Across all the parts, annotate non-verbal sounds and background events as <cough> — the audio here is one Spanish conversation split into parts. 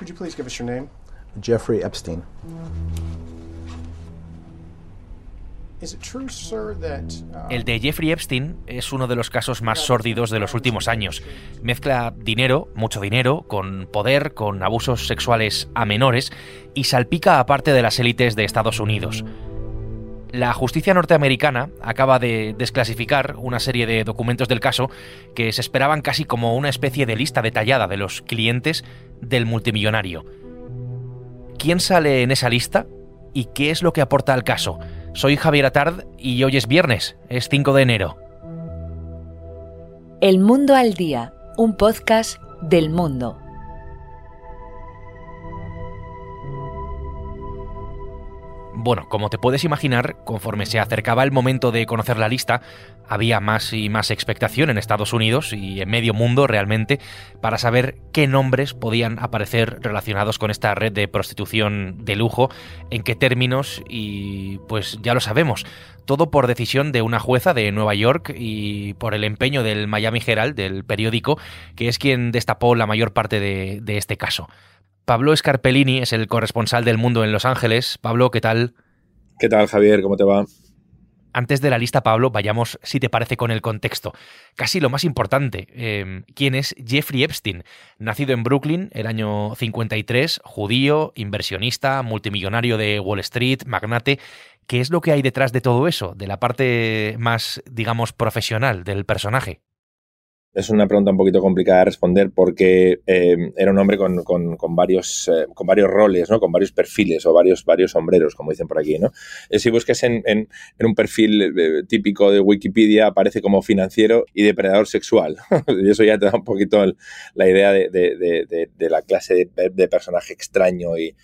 Could you please give us your name? Jeffrey Epstein. Is it true, sir, that, uh, El de Jeffrey Epstein es uno de los casos más sórdidos de los últimos años. Mezcla dinero, mucho dinero, con poder, con abusos sexuales a menores y salpica a parte de las élites de Estados Unidos. La justicia norteamericana acaba de desclasificar una serie de documentos del caso que se esperaban casi como una especie de lista detallada de los clientes del multimillonario. ¿Quién sale en esa lista y qué es lo que aporta al caso? Soy Javier Atard y hoy es viernes, es 5 de enero. El Mundo al Día, un podcast del mundo. Bueno, como te puedes imaginar, conforme se acercaba el momento de conocer la lista, había más y más expectación en Estados Unidos y en medio mundo realmente para saber qué nombres podían aparecer relacionados con esta red de prostitución de lujo, en qué términos y pues ya lo sabemos, todo por decisión de una jueza de Nueva York y por el empeño del Miami Herald, del periódico, que es quien destapó la mayor parte de, de este caso. Pablo Scarpellini es el corresponsal del mundo en Los Ángeles. Pablo, ¿qué tal? ¿Qué tal, Javier? ¿Cómo te va? Antes de la lista, Pablo, vayamos, si te parece, con el contexto. Casi lo más importante. Eh, ¿Quién es Jeffrey Epstein? Nacido en Brooklyn el año 53, judío, inversionista, multimillonario de Wall Street, magnate. ¿Qué es lo que hay detrás de todo eso? De la parte más, digamos, profesional del personaje. Es una pregunta un poquito complicada de responder porque eh, era un hombre con, varios, eh, con varios roles, ¿no? con varios perfiles o varios, varios sombreros, como dicen por aquí. ¿no? Eh, si buscas en, un perfil eh, típico de Wikipedia, aparece como financiero y depredador sexual. <laughs> y eso ya te da un poquito el, la idea de, la clase de, personaje extraño y,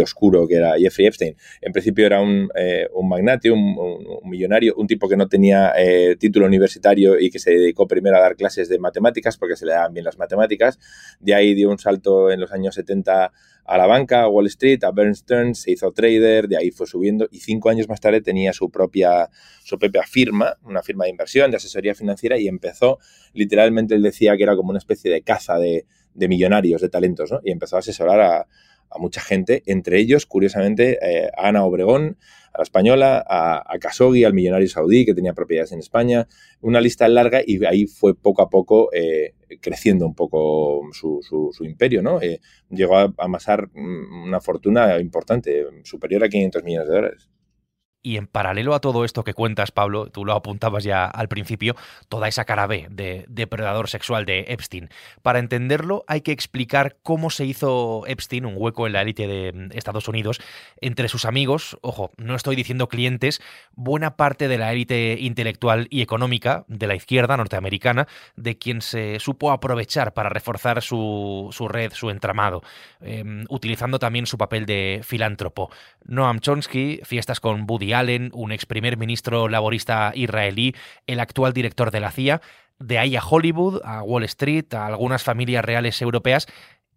oscuro que era Jeffrey Epstein. En principio era un, un magnate, un, un, millonario, un tipo que no tenía título universitario y que se dedicó primero a dar clases de matemáticas, porque se le daban bien las matemáticas. De ahí dio un salto en los años 70 a la banca, a Wall Street, a Bernstein, se hizo trader, de ahí fue subiendo y cinco años más tarde tenía su propia, su propia firma, una firma de inversión, de asesoría financiera y empezó, literalmente él decía que era como una especie de caza de, de millonarios, de talentos, ¿no? Y empezó a asesorar a, a mucha gente, entre ellos, curiosamente, eh, a Ana Obregón, a la española, a, a al millonario saudí que tenía propiedades en España, una lista larga y ahí fue poco a poco eh, creciendo un poco su, su, su imperio, ¿no? Eh, llegó a amasar una fortuna importante, superior a 500 millones de dólares. Y en paralelo a todo esto que cuentas, Pablo, tú lo apuntabas ya al principio, toda esa cara B de depredador sexual de Epstein. Para entenderlo hay que explicar cómo se hizo Epstein, un hueco en la élite de Estados Unidos, entre sus amigos, ojo, no estoy diciendo clientes, buena parte de la élite intelectual y económica de la izquierda norteamericana, de quien se supo aprovechar para reforzar su, red, su entramado, eh, utilizando también su papel de filántropo. Noam Chomsky, fiestas con Woody Allen, un ex primer ministro laborista israelí, el actual director de la CIA, de ahí a Hollywood, a Wall Street, a algunas familias reales europeas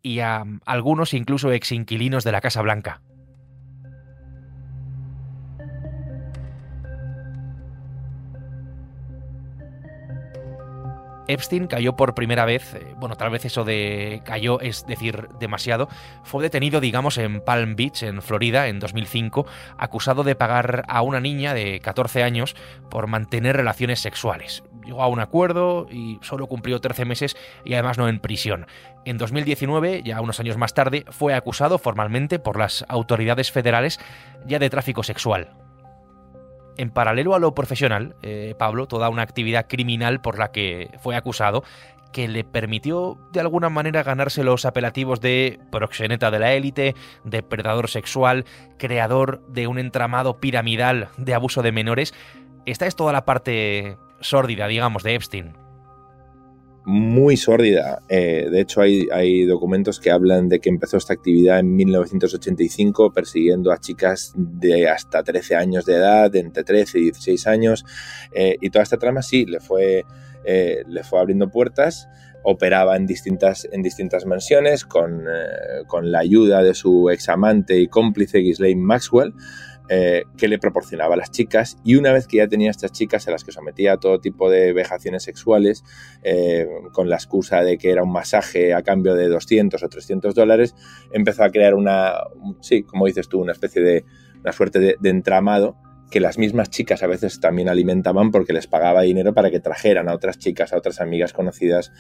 y a algunos incluso ex inquilinos de la Casa Blanca. Epstein cayó por primera vez, eh, bueno, tal vez eso de cayó es decir demasiado, fue detenido, digamos, en Palm Beach, en Florida, en 2005, acusado de pagar a una niña de 14 años por mantener relaciones sexuales. Llegó a un acuerdo y solo cumplió 13 meses y además no en prisión. En 2019, ya unos años más tarde, fue acusado formalmente por las autoridades federales ya de tráfico sexual en paralelo a lo profesional, eh, Pablo, toda una actividad criminal por la que fue acusado, que le permitió de alguna manera ganarse los apelativos de proxeneta de la élite, depredador sexual, creador de un entramado piramidal de abuso de menores. Esta es toda la parte sórdida, digamos, de Epstein muy sórdida. Eh, de hecho, hay, hay, documentos que hablan de que empezó esta actividad en 1985 persiguiendo a chicas de hasta 13 años de edad, entre 13 y 16 años. Eh, y toda esta trama sí, le fue, eh, le fue abriendo puertas. Operaba en distintas, en distintas mansiones con, con la ayuda de su examante y cómplice Ghislaine Maxwell. Eh, que le proporcionaba a las chicas. Y una vez que ya tenía estas chicas a las que sometía a todo tipo de vejaciones sexuales eh, con la excusa de que era un masaje a cambio de 200 o 300 dólares, empezó a crear una, sí, como dices tú, una especie de, una suerte de entramado que las mismas chicas a veces también alimentaban porque les pagaba dinero para que trajeran a otras chicas, a otras amigas conocidas,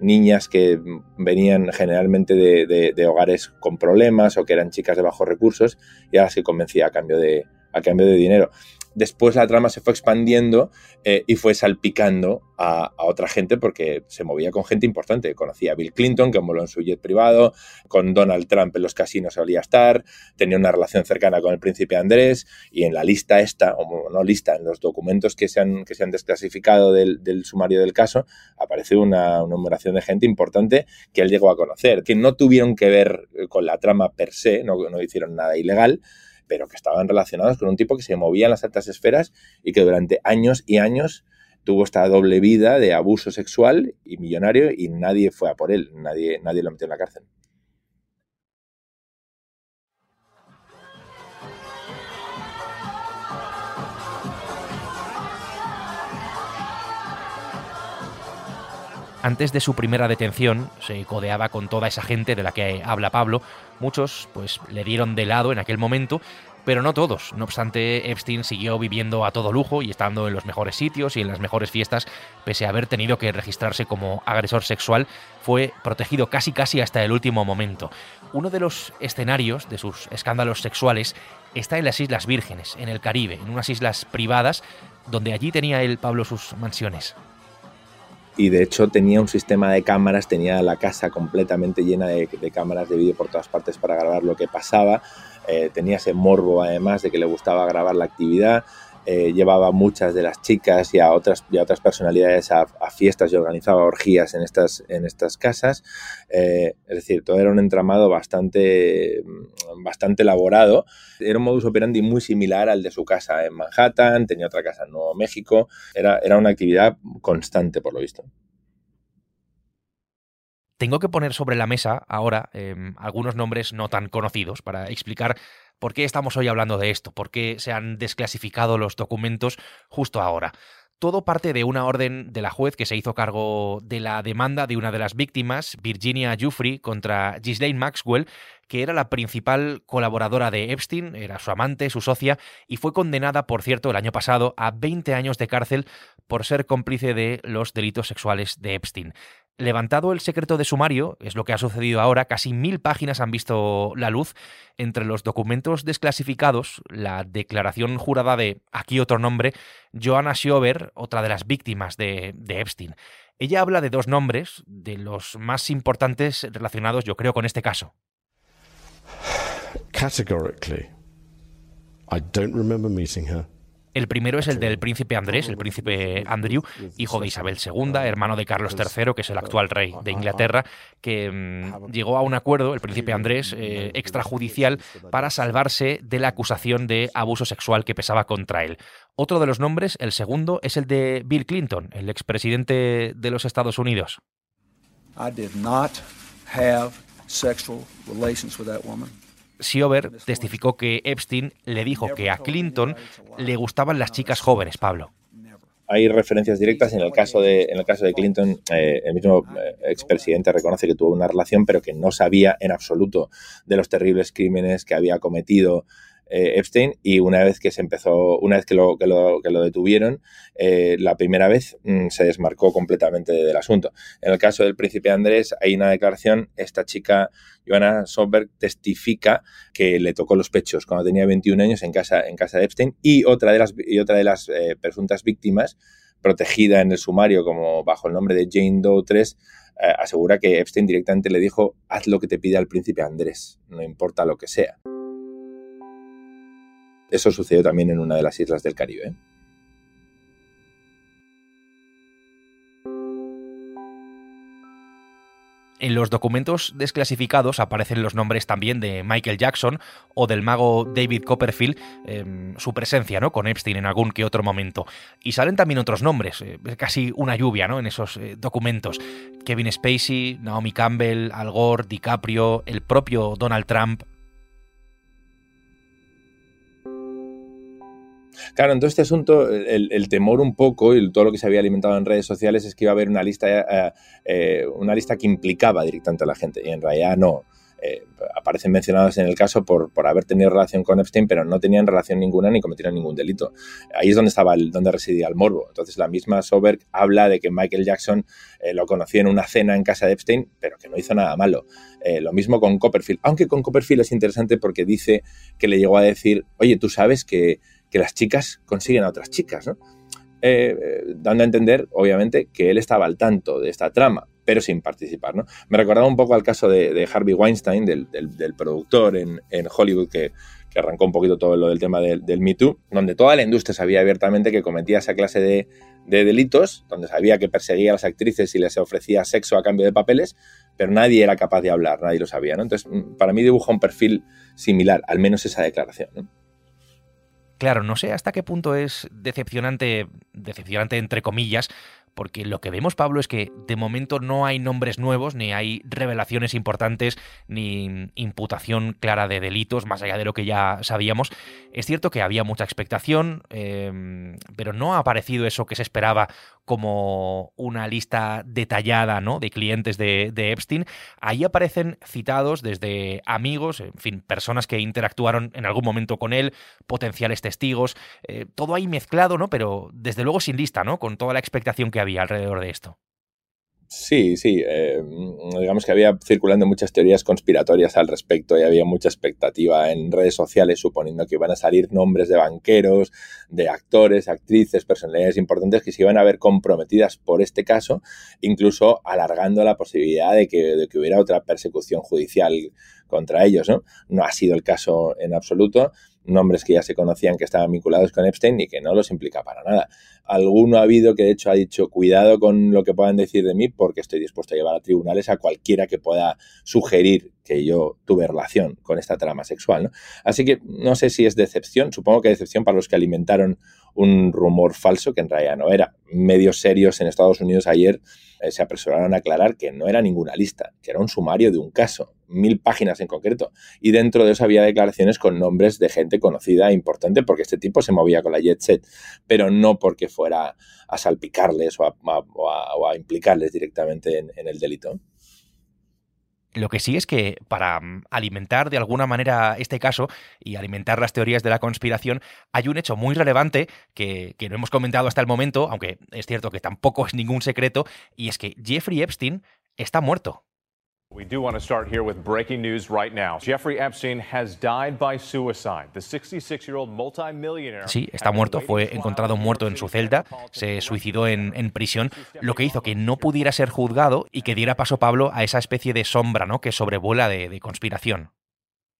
niñas que venían generalmente de, hogares con problemas o que eran chicas de bajos recursos y ahora se convencía a cambio de, a cambio de dinero. Después la trama se fue expandiendo eh, y fue salpicando a, otra gente porque se movía con gente importante. Conocía a Bill Clinton, que voló en su jet privado, con Donald Trump en los casinos solía estar, tenía una relación cercana con el príncipe Andrés y en la lista esta, o no lista, en los documentos que se han, que se han desclasificado del, sumario del caso, aparece una, numeración de gente importante que él llegó a conocer, que no tuvieron que ver con la trama per se, no, no hicieron nada ilegal, pero que estaban relacionados con un tipo que se movía en las altas esferas y que durante años y años tuvo esta doble vida de abuso sexual y millonario y nadie fue a por él, nadie, nadie lo metió en la cárcel. Antes de su primera detención, se codeaba con toda esa gente de la que habla Pablo. Muchos, pues, le dieron de lado en aquel momento, pero no todos. No obstante, Epstein siguió viviendo a todo lujo y estando en los mejores sitios y en las mejores fiestas, pese a haber tenido que registrarse como agresor sexual, fue protegido casi casi hasta el último momento. Uno de los escenarios de sus escándalos sexuales está en las Islas Vírgenes, en el Caribe, en unas islas privadas, donde allí tenía él, Pablo, sus mansiones y de hecho tenía un sistema de cámaras, tenía la casa completamente llena de, cámaras de vídeo por todas partes para grabar lo que pasaba, eh, tenía ese morbo además de que le gustaba grabar la actividad, eh, llevaba muchas de las chicas y a otras, y otras personalidades a, fiestas y organizaba orgías en estas, en estas casas. Eh, es decir, todo era un entramado bastante, bastante elaborado. Era un modus operandi muy similar al de su casa en Manhattan, tenía otra casa en Nuevo México. Era, era una actividad constante, por lo visto. Tengo que poner sobre la mesa ahora em, algunos nombres no tan conocidos para explicar por qué estamos hoy hablando de esto, por qué se han desclasificado los documentos justo ahora. Todo parte de una orden de la juez que se hizo cargo de la demanda de una de las víctimas, Virginia Giuffre, contra Ghislaine Maxwell, que era la principal colaboradora de Epstein, era su amante, su socia, y fue condenada, por cierto, el año pasado a 20 años de cárcel por ser cómplice de los delitos sexuales de Epstein. Levantado el secreto de sumario, es lo que ha sucedido ahora, casi mil páginas han visto la luz. Entre los documentos desclasificados, la declaración jurada de, aquí otro nombre, Joanna Schober, otra de las víctimas de, Epstein. Ella habla de dos nombres, de los más importantes relacionados, yo creo, con este caso. Categorically, I don't remember meeting. El primero es el del príncipe Andrés, el príncipe Andrew, hijo de Isabel II, hermano de Carlos III, que es el actual rey de Inglaterra, que mm, llegó a un acuerdo, el príncipe Andrés, eh, extrajudicial, para salvarse de la acusación de abuso sexual que pesaba contra él. Otro de los nombres, el segundo, es el de Bill Clinton, el expresidente de los Estados Unidos. I did not have sexual relations with that woman. Siober testificó que Epstein le dijo que a Clinton le gustaban las chicas jóvenes, Pablo. Hay referencias directas en el caso de, en el caso de Clinton. Eh, el mismo eh, expresidente reconoce que tuvo una relación, pero que no sabía en absoluto de los terribles crímenes que había cometido eh, Epstein y una vez que se empezó, una vez que lo, que lo, que lo detuvieron, eh, la primera vez mm, se desmarcó completamente del asunto. En el caso del príncipe Andrés hay una declaración, esta chica, Johanna Soberg, testifica que le tocó los pechos cuando tenía 21 años en casa, en casa de Epstein y otra de las, y otra de las eh, presuntas víctimas, protegida en el sumario como bajo el nombre de Jane Doe 3, asegura que Epstein directamente le dijo, haz lo que te pida el príncipe Andrés, no importa lo que sea. Eso sucedió también en una de las islas del Caribe. En los documentos desclasificados aparecen los nombres también de Michael Jackson o del mago David Copperfield, em, su presencia ¿no? con Epstein en algún que otro momento. Y salen también otros nombres, eh, casi una lluvia ¿no? en esos eh, documentos. Kevin Spacey, Naomi Campbell, Al Gore, DiCaprio, el propio Donald Trump, Claro, en todo este asunto, el, temor un poco y todo lo que se había alimentado en redes sociales es que iba a haber una lista, eh, eh, una lista que implicaba directamente a la gente, y en realidad no. Eh, aparecen mencionados en el caso por, por, haber tenido relación con Epstein, pero no tenían relación ninguna ni cometieron ningún delito. Ahí es donde estaba el, donde residía el morbo. Entonces la misma Soberg habla de que Michael Jackson eh, lo conoció en una cena en casa de Epstein, pero que no hizo nada malo. Eh, lo mismo con Copperfield, aunque con Copperfield es interesante porque dice que le llegó a decir, oye, tú sabes que, que las chicas consiguen a otras chicas, ¿no? dando a entender, obviamente, que él estaba al tanto de esta trama pero sin participar. Me recordaba un poco al caso de, Harvey Weinstein, del, productor en, Hollywood que, arrancó un poquito todo lo del tema del, del, Me Too, donde toda la industria sabía abiertamente que cometía esa clase de, delitos, donde sabía que perseguía a las actrices y les ofrecía sexo a cambio de papeles, pero nadie era capaz de hablar, nadie lo sabía. Entonces, para mí dibuja un perfil similar, al menos esa declaración. Claro, no sé hasta qué punto es decepcionante, decepcionante entre comillas, porque lo que vemos, Pablo, es que de momento no hay nombres nuevos, ni hay revelaciones importantes, ni imputación clara de delitos, más allá de lo que ya sabíamos. Es cierto que había mucha expectación, em, pero no ha aparecido eso que se esperaba como una lista detallada ¿no? de clientes de, Epstein. Ahí aparecen citados desde amigos, en fin, personas que interactuaron en algún momento con él, potenciales testigos, eh, todo ahí mezclado, ¿no? pero desde luego sin lista, ¿no? con toda la expectación que había alrededor de esto. Sí, sí. Eh, digamos que había circulando muchas teorías conspiratorias al respecto y había mucha expectativa en redes sociales suponiendo que iban a salir nombres de banqueros, de actores, actrices, personalidades importantes que se iban a ver comprometidas por este caso, incluso alargando la posibilidad de que, de que hubiera otra persecución judicial contra ellos. ¿no? no ha sido el caso en absoluto nombres que ya se conocían que estaban vinculados con Epstein y que no los implica para nada. Alguno ha habido que de hecho ha dicho cuidado con lo que puedan decir de mí porque estoy dispuesto a llevar a tribunales a cualquiera que pueda sugerir que yo tuve relación con esta trama sexual. Así que no sé si es decepción, supongo que decepción para los que alimentaron un rumor falso que en realidad no era. Medios serios en Estados Unidos ayer eh, se apresuraron a aclarar que no era ninguna lista, que era un sumario de un caso, mil páginas en concreto. Y dentro de eso había declaraciones con nombres de gente conocida e importante, porque este tipo se movía con la jet set, pero no porque fuera a salpicarles o a, implicarles directamente en, en el delito. Lo que sí es que para mm, alimentar de alguna manera este caso y alimentar las teorías de la conspiración, hay un hecho muy relevante que, no hemos comentado hasta el momento, aunque es cierto que tampoco es ningún secreto, y es que Jeffrey Epstein está muerto. We do want to start here with breaking news right now. Jeffrey Epstein has died by suicide. The 66-year-old multimillionaire. Sí, está muerto. Fue encontrado muerto en su celda. Se suicidó en, en, prisión, lo que hizo que no pudiera ser juzgado y que diera paso Pablo a esa especie de sombra, ¿no? Que sobrevuela de, de conspiración.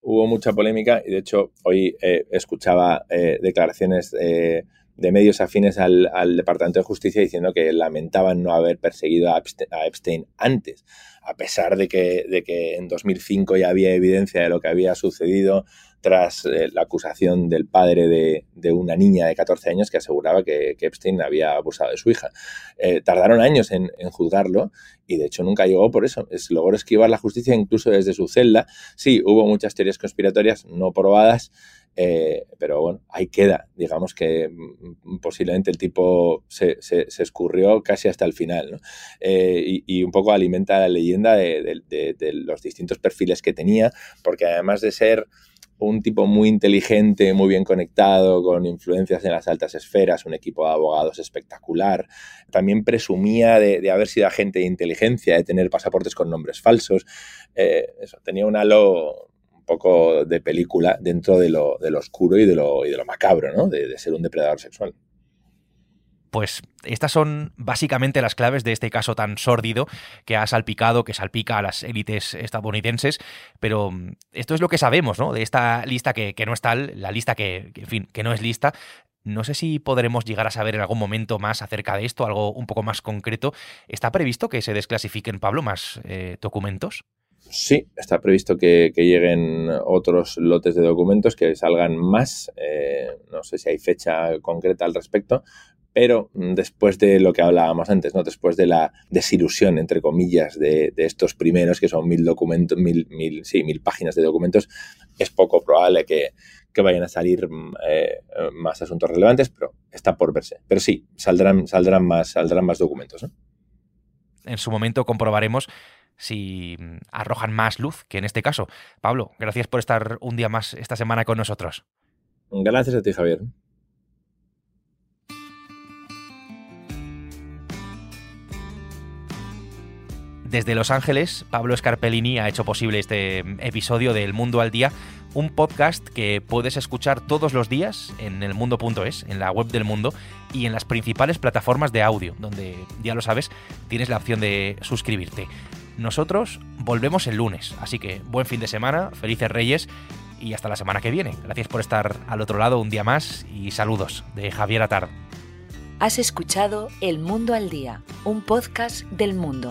Hubo mucha polémica y de hecho hoy eh, escuchaba eh, declaraciones. Eh, de medios afines al, Departamento de Justicia diciendo que lamentaban no haber perseguido a Epstein, antes, a pesar de que, de que, en 2005 ya había evidencia de lo que había sucedido tras eh, la acusación del padre de, una niña de 14 años que aseguraba que, Epstein había abusado de su hija. Eh, tardaron años en, juzgarlo y de hecho nunca llegó por eso. Es, logró esquivar la justicia incluso desde su celda. Sí, hubo muchas teorías conspiratorias no probadas, eh, pero bueno, ahí queda. Digamos que mm, posiblemente el tipo se, escurrió casi hasta el final. Eh, y, un poco alimenta la leyenda de, los distintos perfiles que tenía, porque además de ser un tipo muy inteligente, muy bien conectado, con influencias en las altas esferas, un equipo de abogados espectacular. También presumía de, haber sido agente de inteligencia, de tener pasaportes con nombres falsos. Eh, eso, tenía un halo poco de película dentro de lo, oscuro y de lo, y de lo macabro, ¿no? De, ser un depredador sexual. Pues estas son básicamente las claves de este caso tan sórdido que ha salpicado, que salpica a las élites estadounidenses, pero mm, esto es lo que sabemos, ¿no? De esta lista que, no es tal, la lista que, en fin, que no es lista. No sé si podremos llegar a saber en algún momento más acerca de esto, algo un poco más concreto. ¿Está previsto que se desclasifiquen, Pablo, más eh, documentos? Sí, está previsto que, lleguen otros lotes de documentos, que salgan más. Eh, no sé si hay fecha concreta al respecto, pero mm, después de lo que hablábamos antes, ¿no? Después de la desilusión, entre comillas, de, estos primeros, que son mil documentos, mil, mil, sí, mil páginas de documentos, es poco probable que, vayan a salir mm, eh, más asuntos relevantes, pero está por verse. Pero sí, saldrán, saldrán más, saldrán más documentos. En su momento comprobaremos si mm, arrojan más luz que en este caso. Pablo, gracias por estar un día más esta semana con nosotros. Gracias a ti, Javier. Desde Los Ángeles, Pablo Scarpellini ha hecho posible este episodio del Mundo al Día, un podcast que puedes escuchar todos los días en elmundo.es, en la web del mundo y en las principales plataformas de audio, donde ya lo sabes, tienes la opción de suscribirte. Nosotros volvemos el lunes, así que buen fin de semana, felices reyes y hasta la semana que viene. Gracias por estar al otro lado un día más y saludos de Javier Atard. Has escuchado El Mundo al Día, un podcast del mundo